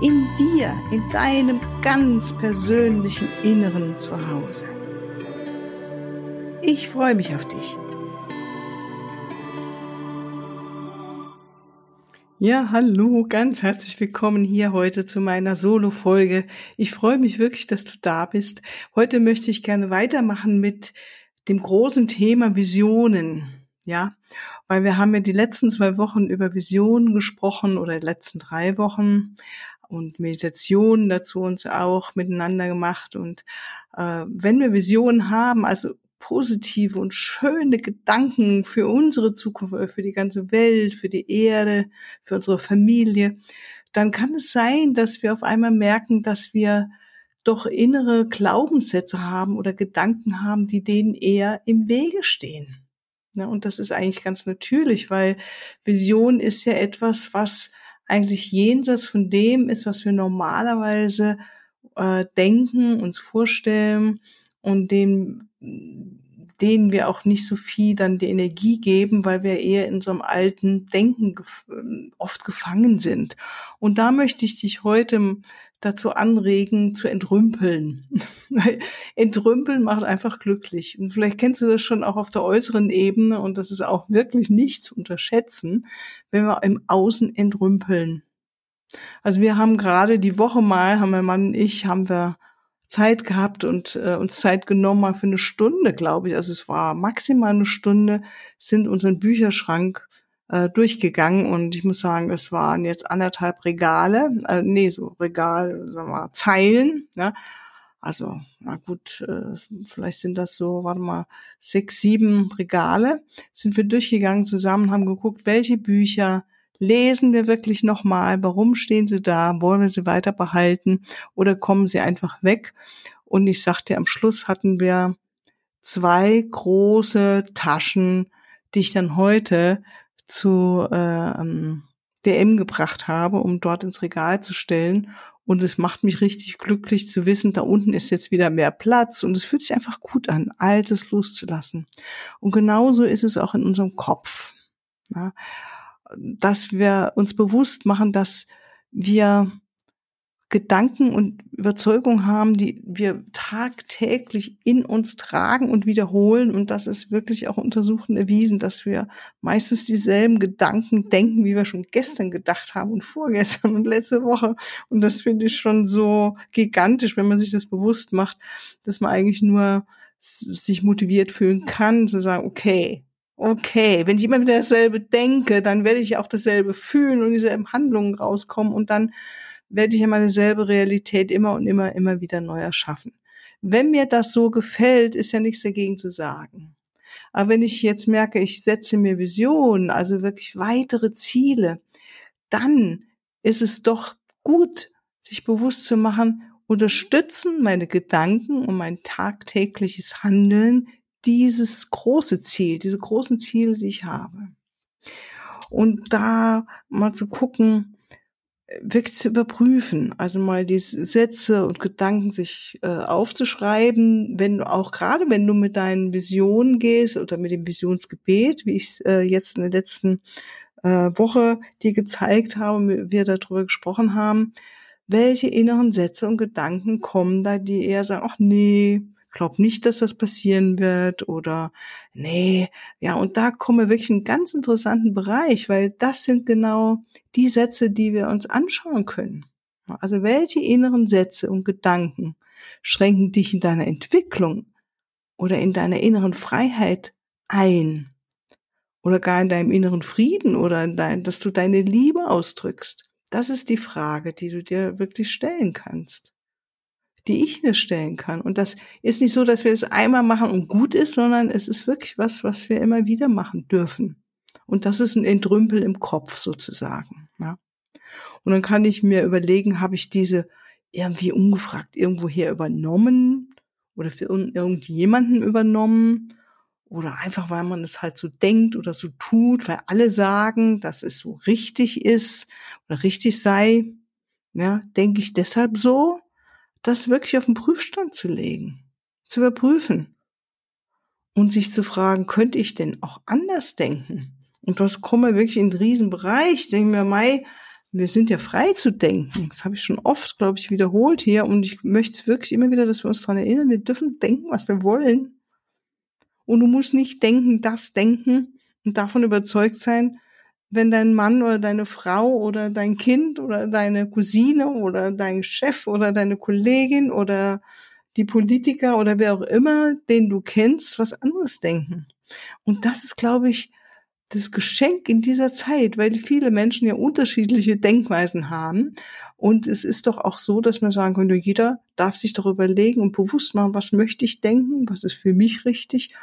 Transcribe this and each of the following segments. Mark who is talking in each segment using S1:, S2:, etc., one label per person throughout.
S1: in dir, in deinem ganz persönlichen Inneren zu Hause. Ich freue mich auf dich. Ja, hallo, ganz herzlich willkommen hier heute zu meiner Solo-Folge. Ich freue mich wirklich, dass du da bist. Heute möchte ich gerne weitermachen mit dem großen Thema Visionen. Ja, weil wir haben ja die letzten zwei Wochen über Visionen gesprochen oder die letzten drei Wochen und Meditationen dazu uns auch miteinander gemacht. Und äh, wenn wir Visionen haben, also positive und schöne Gedanken für unsere Zukunft, für die ganze Welt, für die Erde, für unsere Familie, dann kann es sein, dass wir auf einmal merken, dass wir doch innere Glaubenssätze haben oder Gedanken haben, die denen eher im Wege stehen. Ja, und das ist eigentlich ganz natürlich, weil Vision ist ja etwas, was eigentlich jenseits von dem ist, was wir normalerweise äh, denken, uns vorstellen und dem, denen wir auch nicht so viel dann die Energie geben, weil wir eher in so einem alten Denken gef oft gefangen sind. Und da möchte ich dich heute dazu anregen, zu entrümpeln. entrümpeln macht einfach glücklich. Und vielleicht kennst du das schon auch auf der äußeren Ebene und das ist auch wirklich nicht zu unterschätzen, wenn wir im Außen entrümpeln. Also wir haben gerade die Woche mal, haben mein Mann und ich, haben wir Zeit gehabt und äh, uns Zeit genommen, mal für eine Stunde, glaube ich. Also es war maximal eine Stunde, sind unseren Bücherschrank äh, durchgegangen und ich muss sagen, es waren jetzt anderthalb Regale, äh, nee, so Regal, sagen wir, Zeilen, ja. Also, na gut, äh, vielleicht sind das so, warte mal, sechs, sieben Regale, sind wir durchgegangen zusammen, haben geguckt, welche Bücher lesen wir wirklich nochmal, warum stehen sie da, wollen wir sie weiter behalten oder kommen sie einfach weg. Und ich sagte, am Schluss hatten wir zwei große Taschen, die ich dann heute zu äh, DM gebracht habe, um dort ins Regal zu stellen. Und es macht mich richtig glücklich zu wissen, da unten ist jetzt wieder mehr Platz und es fühlt sich einfach gut an, Altes loszulassen. Und genauso ist es auch in unserem Kopf. Ja, dass wir uns bewusst machen, dass wir Gedanken und Überzeugungen haben, die wir tagtäglich in uns tragen und wiederholen. Und das ist wirklich auch untersucht und erwiesen, dass wir meistens dieselben Gedanken denken, wie wir schon gestern gedacht haben und vorgestern und letzte Woche. Und das finde ich schon so gigantisch, wenn man sich das bewusst macht, dass man eigentlich nur sich motiviert fühlen kann, zu sagen, okay, okay, wenn ich immer wieder dasselbe denke, dann werde ich auch dasselbe fühlen und dieselben Handlungen rauskommen und dann werde ich immer dieselbe Realität immer und immer, immer wieder neu erschaffen. Wenn mir das so gefällt, ist ja nichts dagegen zu sagen. Aber wenn ich jetzt merke, ich setze mir Visionen, also wirklich weitere Ziele, dann ist es doch gut, sich bewusst zu machen, unterstützen meine Gedanken und mein tagtägliches Handeln dieses große Ziel, diese großen Ziele, die ich habe. Und da mal zu gucken, wirklich zu überprüfen, also mal die Sätze und Gedanken sich äh, aufzuschreiben, wenn auch gerade wenn du mit deinen Visionen gehst oder mit dem Visionsgebet, wie ich äh, jetzt in der letzten äh, Woche dir gezeigt habe, wir darüber gesprochen haben, welche inneren Sätze und Gedanken kommen da, die eher sagen, ach nee, glaub nicht, dass das passieren wird oder nee, ja, und da kommen wir wirklich in einen ganz interessanten Bereich, weil das sind genau die Sätze, die wir uns anschauen können. Also welche inneren Sätze und Gedanken schränken dich in deiner Entwicklung oder in deiner inneren Freiheit ein? Oder gar in deinem inneren Frieden oder in dein, dass du deine Liebe ausdrückst? Das ist die Frage, die du dir wirklich stellen kannst die ich mir stellen kann. Und das ist nicht so, dass wir es einmal machen und gut ist, sondern es ist wirklich was, was wir immer wieder machen dürfen. Und das ist ein Entrümpel im Kopf sozusagen. Ja. Und dann kann ich mir überlegen, habe ich diese irgendwie ungefragt irgendwoher übernommen oder für irgendjemanden übernommen oder einfach weil man es halt so denkt oder so tut, weil alle sagen, dass es so richtig ist oder richtig sei. Ja, denke ich deshalb so, das wirklich auf den Prüfstand zu legen, zu überprüfen und sich zu fragen, könnte ich denn auch anders denken? Und das kommen wir wirklich in einen Riesenbereich. Ich denke mir, Mai, wir sind ja frei zu denken. Das habe ich schon oft, glaube ich, wiederholt hier. Und ich möchte wirklich immer wieder, dass wir uns daran erinnern, wir dürfen denken, was wir wollen. Und du musst nicht denken, das denken und davon überzeugt sein, wenn dein Mann oder deine Frau oder dein Kind oder deine Cousine oder dein Chef oder deine Kollegin oder die Politiker oder wer auch immer, den du kennst, was anderes denken. Und das ist, glaube ich, das Geschenk in dieser Zeit, weil viele Menschen ja unterschiedliche Denkweisen haben. Und es ist doch auch so, dass man sagen könnte, jeder darf sich doch überlegen und bewusst machen, was möchte ich denken, was ist für mich richtig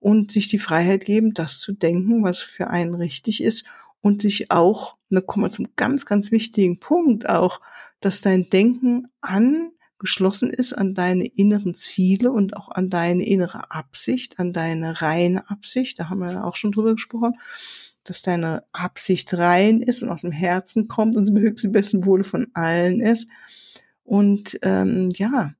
S1: und sich die Freiheit geben, das zu denken, was für einen richtig ist und sich auch, da kommen wir zum ganz, ganz wichtigen Punkt auch, dass dein Denken an geschlossen ist an deine inneren Ziele und auch an deine innere Absicht, an deine reine Absicht. Da haben wir ja auch schon drüber gesprochen, dass deine Absicht rein ist und aus dem Herzen kommt und zum höchsten besten Wohle von allen ist. Und ähm, ja,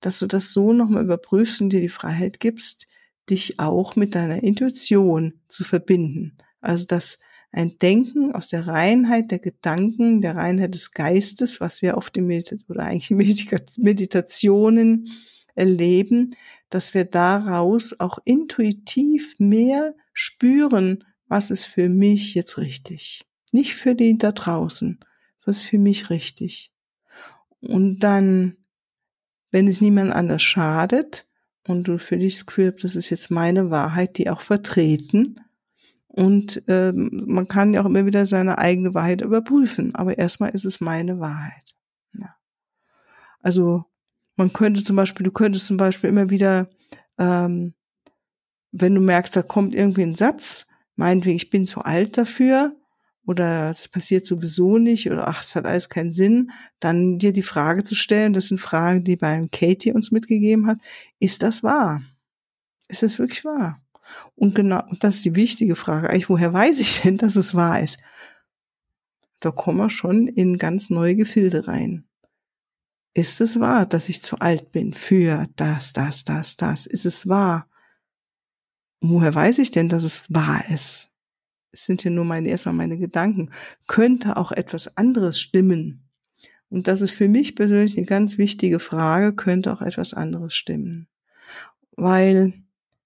S1: dass du das so nochmal überprüfst und dir die Freiheit gibst, dich auch mit deiner Intuition zu verbinden. Also dass ein Denken aus der Reinheit der Gedanken, der Reinheit des Geistes, was wir auf dem Medit oder eigentlich Meditationen erleben, dass wir daraus auch intuitiv mehr spüren, was ist für mich jetzt richtig. Nicht für die da draußen, was ist für mich richtig. Und dann, wenn es niemand anders schadet und du für dich das Gefühl hast, das ist jetzt meine Wahrheit, die auch vertreten, und äh, man kann ja auch immer wieder seine eigene Wahrheit überprüfen. Aber erstmal ist es meine Wahrheit. Ja. Also man könnte zum Beispiel, du könntest zum Beispiel immer wieder, ähm, wenn du merkst, da kommt irgendwie ein Satz, meinetwegen, ich bin zu alt dafür, oder das passiert sowieso nicht, oder ach, es hat alles keinen Sinn, dann dir die Frage zu stellen, das sind Fragen, die beim Katie uns mitgegeben hat, ist das wahr? Ist das wirklich wahr? Und genau, das ist die wichtige Frage. Eigentlich, woher weiß ich denn, dass es wahr ist? Da kommen wir schon in ganz neue Gefilde rein. Ist es wahr, dass ich zu alt bin für das, das, das, das? Ist es wahr? woher weiß ich denn, dass es wahr ist? Es sind ja nur meine, erstmal meine Gedanken. Könnte auch etwas anderes stimmen? Und das ist für mich persönlich eine ganz wichtige Frage, könnte auch etwas anderes stimmen? Weil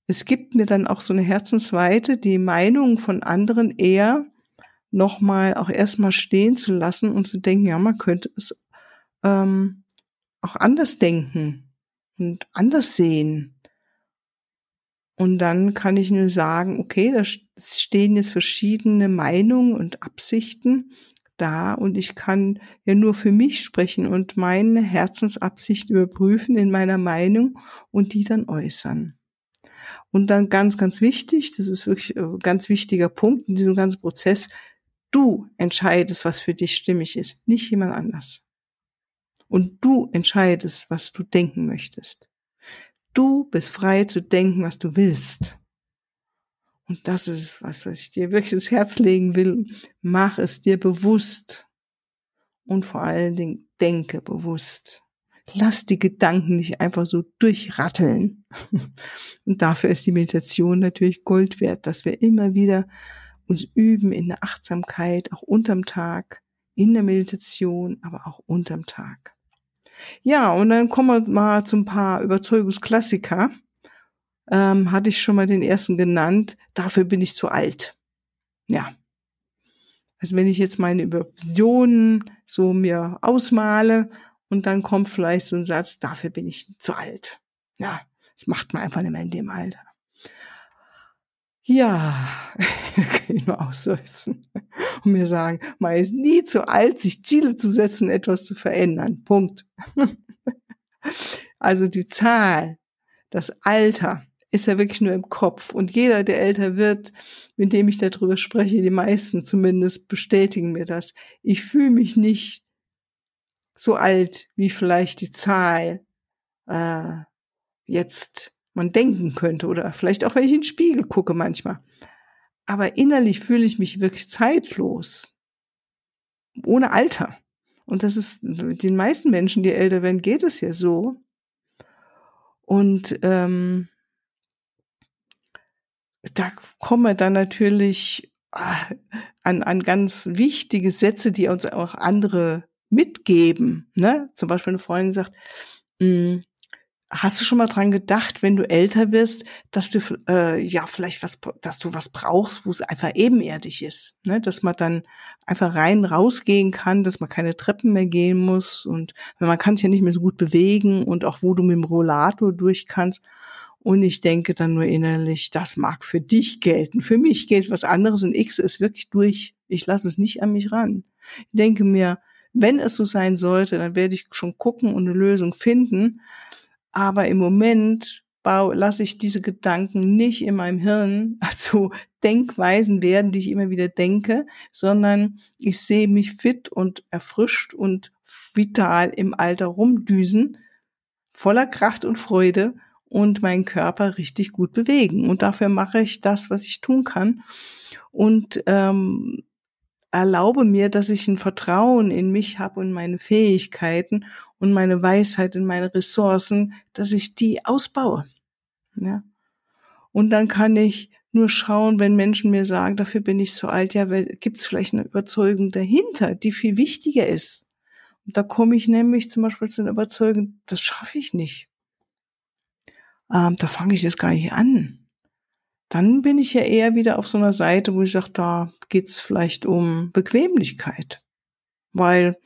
S1: es gibt mir dann auch so eine Herzensweite, die Meinung von anderen eher nochmal auch erstmal stehen zu lassen und zu denken, ja, man könnte es ähm, auch anders denken und anders sehen. Und dann kann ich nur sagen, okay, da stehen jetzt verschiedene Meinungen und Absichten da und ich kann ja nur für mich sprechen und meine Herzensabsicht überprüfen in meiner Meinung und die dann äußern. Und dann ganz, ganz wichtig, das ist wirklich ein ganz wichtiger Punkt in diesem ganzen Prozess, du entscheidest, was für dich stimmig ist, nicht jemand anders. Und du entscheidest, was du denken möchtest. Du bist frei zu denken, was du willst. Und das ist was, was ich dir wirklich ins Herz legen will. Mach es dir bewusst. Und vor allen Dingen denke bewusst. Lass die Gedanken nicht einfach so durchratteln. Und dafür ist die Meditation natürlich Gold wert, dass wir immer wieder uns üben in der Achtsamkeit, auch unterm Tag, in der Meditation, aber auch unterm Tag. Ja, und dann kommen wir mal zu ein paar Überzeugungsklassiker. Ähm, hatte ich schon mal den ersten genannt. Dafür bin ich zu alt. Ja. Also wenn ich jetzt meine Visionen so mir ausmale und dann kommt vielleicht so ein Satz, dafür bin ich zu alt. Ja, das macht man einfach nicht mehr in dem Alter. Ja, kann ich nur ausseufzen und mir sagen, man ist nie zu alt, sich Ziele zu setzen, etwas zu verändern. Punkt. Also die Zahl, das Alter ist ja wirklich nur im Kopf. Und jeder, der älter wird, mit dem ich darüber spreche, die meisten zumindest bestätigen mir das. Ich fühle mich nicht so alt wie vielleicht die Zahl äh, jetzt man denken könnte oder vielleicht auch wenn ich in den Spiegel gucke manchmal. Aber innerlich fühle ich mich wirklich zeitlos, ohne Alter. Und das ist den meisten Menschen, die älter werden, geht es ja so. Und ähm, da kommen dann natürlich ah, an, an ganz wichtige Sätze, die uns auch andere mitgeben. Ne? Zum Beispiel eine Freundin sagt, hm, Hast du schon mal dran gedacht, wenn du älter wirst, dass du äh, ja vielleicht was, dass du was brauchst, wo es einfach ebenerdig ist, ne? dass man dann einfach rein rausgehen kann, dass man keine Treppen mehr gehen muss und man kann sich ja nicht mehr so gut bewegen und auch wo du mit dem Rollator durch kannst. Und ich denke dann nur innerlich, das mag für dich gelten. Für mich gilt was anderes und X ist wirklich durch. Ich lasse es nicht an mich ran. Ich denke mir, wenn es so sein sollte, dann werde ich schon gucken und eine Lösung finden. Aber im Moment lasse ich diese Gedanken nicht in meinem Hirn zu Denkweisen werden, die ich immer wieder denke, sondern ich sehe mich fit und erfrischt und vital im Alter rumdüsen, voller Kraft und Freude und meinen Körper richtig gut bewegen. Und dafür mache ich das, was ich tun kann. Und ähm, erlaube mir, dass ich ein Vertrauen in mich habe und meine Fähigkeiten und meine Weisheit und meine Ressourcen, dass ich die ausbaue. Ja. Und dann kann ich nur schauen, wenn Menschen mir sagen, dafür bin ich so alt, ja, gibt es vielleicht eine Überzeugung dahinter, die viel wichtiger ist. Und da komme ich nämlich zum Beispiel zu einer Überzeugung, das schaffe ich nicht. Ähm, da fange ich jetzt gar nicht an. Dann bin ich ja eher wieder auf so einer Seite, wo ich sage, da geht's vielleicht um Bequemlichkeit. Weil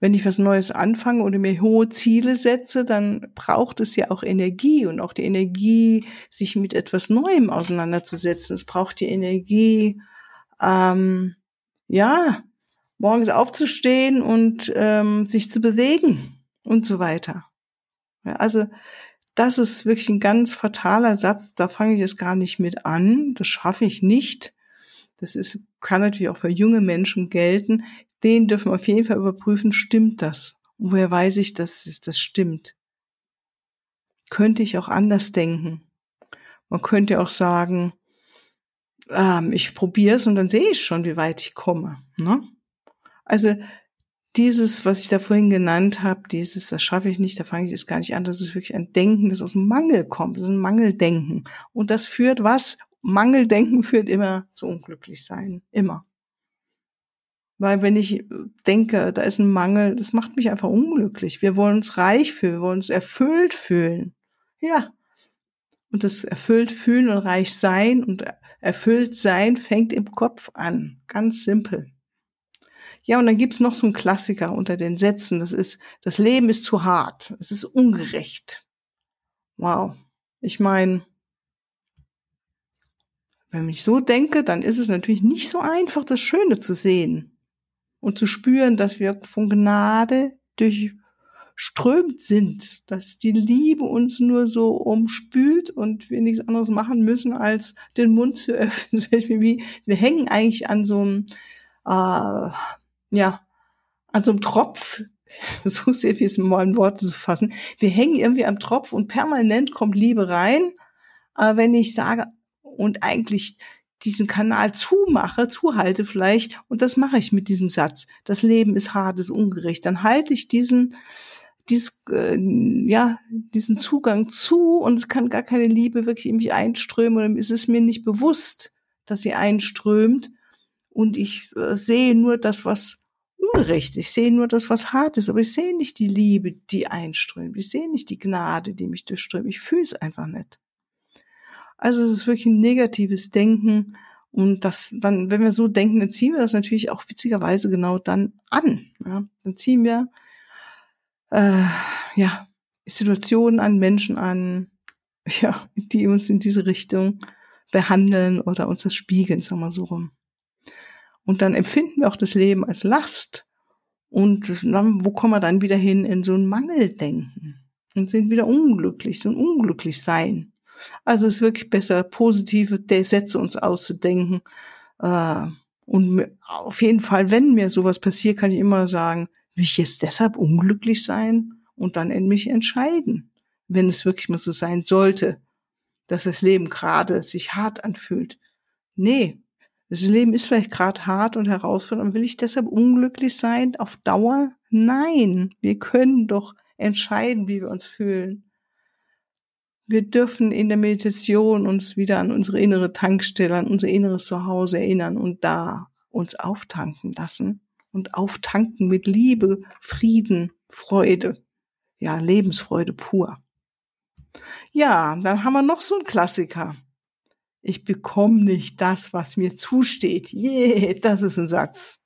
S1: wenn ich was Neues anfange oder mir hohe Ziele setze, dann braucht es ja auch Energie und auch die Energie, sich mit etwas Neuem auseinanderzusetzen. Es braucht die Energie, ähm, ja, morgens aufzustehen und ähm, sich zu bewegen und so weiter. Ja, also das ist wirklich ein ganz fataler Satz. Da fange ich jetzt gar nicht mit an. Das schaffe ich nicht. Das ist, kann natürlich auch für junge Menschen gelten den dürfen wir auf jeden Fall überprüfen, stimmt das? Und woher weiß ich, dass das stimmt? Könnte ich auch anders denken? Man könnte auch sagen, ähm, ich probiere es und dann sehe ich schon, wie weit ich komme. Ne? Also dieses, was ich da vorhin genannt habe, dieses, das schaffe ich nicht, da fange ich jetzt gar nicht an, das ist wirklich ein Denken, das aus dem Mangel kommt, das ist ein Mangeldenken. Und das führt was? Mangeldenken führt immer zu unglücklich sein. Immer. Weil wenn ich denke, da ist ein Mangel, das macht mich einfach unglücklich. Wir wollen uns reich fühlen, wir wollen uns erfüllt fühlen. Ja. Und das erfüllt fühlen und reich sein und erfüllt sein fängt im Kopf an. Ganz simpel. Ja, und dann gibt's noch so einen Klassiker unter den Sätzen. Das ist, das Leben ist zu hart. Es ist ungerecht. Wow. Ich meine, wenn ich so denke, dann ist es natürlich nicht so einfach, das Schöne zu sehen und zu spüren, dass wir von Gnade durchströmt sind, dass die Liebe uns nur so umspült und wir nichts anderes machen müssen, als den Mund zu öffnen. wir hängen eigentlich an so einem, äh, ja, an so einem Tropf, so sehr wie es mal in Worte zu fassen. Wir hängen irgendwie am Tropf und permanent kommt Liebe rein. Aber wenn ich sage, und eigentlich diesen Kanal zumache, zuhalte vielleicht, und das mache ich mit diesem Satz, das Leben ist hart, ist ungerecht, dann halte ich diesen, dies, äh, ja, diesen Zugang zu und es kann gar keine Liebe wirklich in mich einströmen oder ist es mir nicht bewusst, dass sie einströmt und ich äh, sehe nur das, was ungerecht, ich sehe nur das, was hart ist, aber ich sehe nicht die Liebe, die einströmt, ich sehe nicht die Gnade, die mich durchströmt, ich fühle es einfach nicht. Also es ist wirklich ein negatives Denken. Und das dann, wenn wir so denken, dann ziehen wir das natürlich auch witzigerweise genau dann an. Ja? Dann ziehen wir äh, ja Situationen an, Menschen an, ja, die uns in diese Richtung behandeln oder uns das spiegeln, sagen wir so rum. Und dann empfinden wir auch das Leben als Last. Und dann, wo kommen wir dann wieder hin in so ein Mangeldenken? Und sind wieder unglücklich, so ein Unglücklichsein. Also es ist wirklich besser, positive Sätze uns auszudenken. Äh, und auf jeden Fall, wenn mir sowas passiert, kann ich immer sagen, will ich jetzt deshalb unglücklich sein und dann in mich entscheiden, wenn es wirklich mal so sein sollte, dass das Leben gerade sich hart anfühlt. Nee, das Leben ist vielleicht gerade hart und herausfordernd. Will ich deshalb unglücklich sein auf Dauer? Nein, wir können doch entscheiden, wie wir uns fühlen. Wir dürfen in der Meditation uns wieder an unsere innere Tankstelle, an unser inneres Zuhause erinnern und da uns auftanken lassen und auftanken mit Liebe, Frieden, Freude. Ja, Lebensfreude pur. Ja, dann haben wir noch so einen Klassiker. Ich bekomme nicht das, was mir zusteht. Yeah, das ist ein Satz.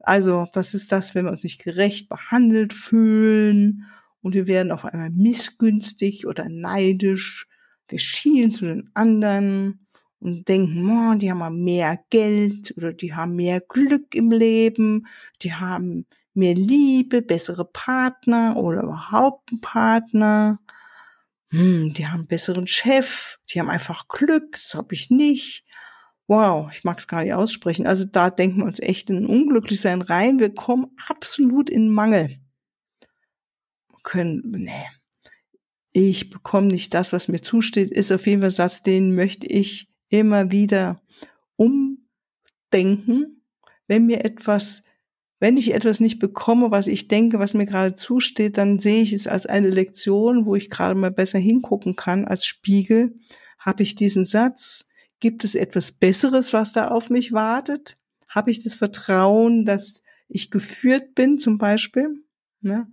S1: Also, das ist das, wenn wir uns nicht gerecht behandelt fühlen und wir werden auf einmal missgünstig oder neidisch. Wir schielen zu den anderen und denken, oh, die haben mal mehr Geld oder die haben mehr Glück im Leben, die haben mehr Liebe, bessere Partner oder überhaupt einen Partner. Hm, die haben besseren Chef, die haben einfach Glück, das habe ich nicht. Wow, ich mag es gar nicht aussprechen. Also da denken wir uns echt in Unglücklichsein rein. Wir kommen absolut in Mangel. Wir können, nee, ich bekomme nicht das, was mir zusteht, ist auf jeden Fall ein Satz, den möchte ich immer wieder umdenken. Wenn mir etwas wenn ich etwas nicht bekomme, was ich denke, was mir gerade zusteht, dann sehe ich es als eine Lektion, wo ich gerade mal besser hingucken kann als Spiegel. Habe ich diesen Satz? Gibt es etwas Besseres, was da auf mich wartet? Habe ich das Vertrauen, dass ich geführt bin, zum Beispiel? Ne?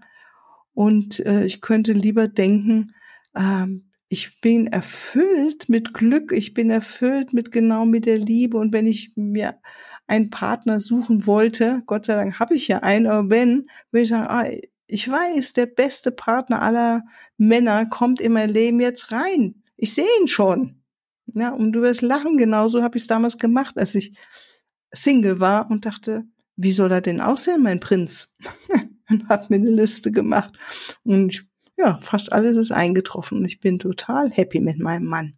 S1: Und äh, ich könnte lieber denken, ähm, ich bin erfüllt mit Glück, ich bin erfüllt mit genau mit der Liebe. Und wenn ich mir einen Partner suchen wollte, Gott sei Dank habe ich ja einen, aber wenn, würde ich sagen, ah, ich weiß, der beste Partner aller Männer kommt in mein Leben jetzt rein. Ich sehe ihn schon. Ja, und du wirst lachen, genauso habe ich es damals gemacht, als ich Single war und dachte, wie soll er denn aussehen, mein Prinz? und habe mir eine Liste gemacht. Und ja, fast alles ist eingetroffen und ich bin total happy mit meinem Mann.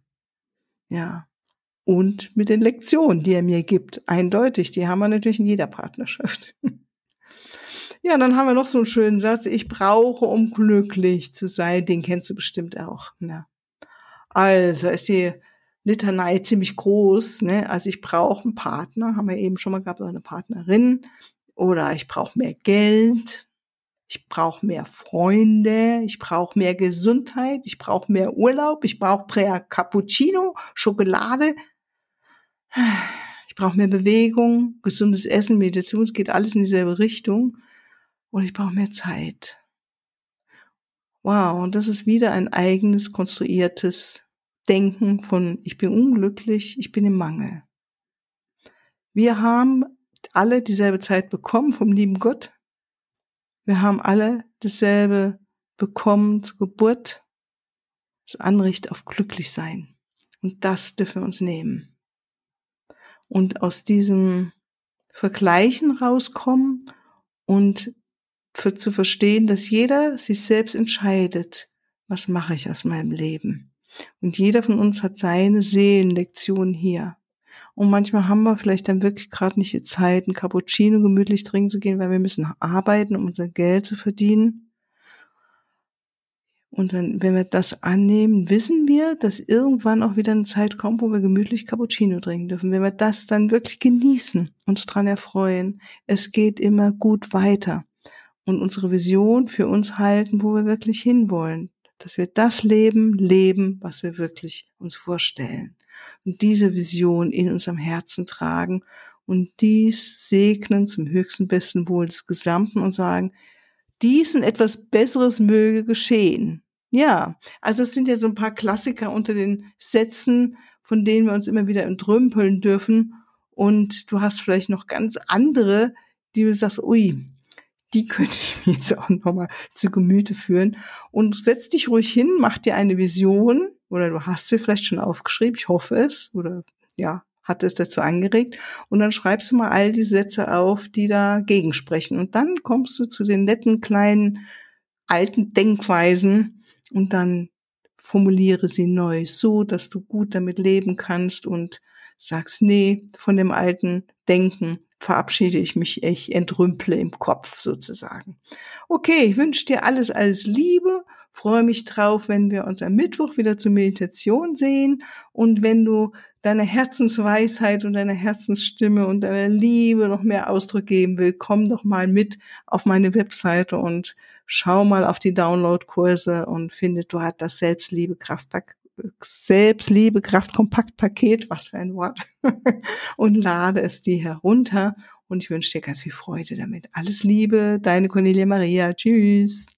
S1: Ja. Und mit den Lektionen, die er mir gibt. Eindeutig, die haben wir natürlich in jeder Partnerschaft. ja, dann haben wir noch so einen schönen Satz. Ich brauche, um glücklich zu sein. Den kennst du bestimmt auch. Ja. Also ist die Litanei ziemlich groß. Ne? Also ich brauche einen Partner, haben wir eben schon mal gehabt, eine Partnerin. Oder ich brauche mehr Geld ich brauche mehr Freunde, ich brauche mehr Gesundheit, ich brauche mehr Urlaub, ich brauche mehr Cappuccino, Schokolade, ich brauche mehr Bewegung, gesundes Essen, Meditation, es geht alles in dieselbe Richtung und ich brauche mehr Zeit. Wow, und das ist wieder ein eigenes konstruiertes Denken von ich bin unglücklich, ich bin im Mangel. Wir haben alle dieselbe Zeit bekommen vom lieben Gott, wir haben alle dasselbe bekommen zur Geburt, das Anricht auf glücklich sein. Und das dürfen wir uns nehmen. Und aus diesem Vergleichen rauskommen und für zu verstehen, dass jeder sich selbst entscheidet, was mache ich aus meinem Leben. Und jeder von uns hat seine Seelenlektion hier. Und manchmal haben wir vielleicht dann wirklich gerade nicht die Zeit, ein Cappuccino gemütlich trinken zu gehen, weil wir müssen arbeiten, um unser Geld zu verdienen. Und dann, wenn wir das annehmen, wissen wir, dass irgendwann auch wieder eine Zeit kommt, wo wir gemütlich Cappuccino trinken dürfen. Wenn wir das dann wirklich genießen, uns dran erfreuen, es geht immer gut weiter und unsere Vision für uns halten, wo wir wirklich hinwollen, dass wir das Leben leben, was wir wirklich uns vorstellen und diese Vision in unserem Herzen tragen und dies segnen zum höchsten besten Wohl des Gesamten und sagen, dies und etwas Besseres möge geschehen. Ja, also es sind ja so ein paar Klassiker unter den Sätzen, von denen wir uns immer wieder entrümpeln dürfen. Und du hast vielleicht noch ganz andere, die du sagst, ui, die könnte ich mir jetzt auch nochmal zu Gemüte führen. Und setz dich ruhig hin, mach dir eine Vision oder du hast sie vielleicht schon aufgeschrieben, ich hoffe es, oder ja, hat es dazu angeregt. Und dann schreibst du mal all die Sätze auf, die dagegen sprechen. Und dann kommst du zu den netten kleinen alten Denkweisen und dann formuliere sie neu, so dass du gut damit leben kannst und sagst, nee, von dem alten Denken verabschiede ich mich, ich entrümple im Kopf sozusagen. Okay, ich wünsche dir alles, alles Liebe, freue mich drauf, wenn wir uns am Mittwoch wieder zur Meditation sehen und wenn du deine Herzensweisheit und deine Herzensstimme und deine Liebe noch mehr Ausdruck geben will, komm doch mal mit auf meine Webseite und schau mal auf die Downloadkurse und finde dort das Selbstliebe Kraft Kompaktpaket, was für ein Wort, und lade es dir herunter und ich wünsche dir ganz viel Freude damit. Alles Liebe, deine Cornelia Maria. Tschüss.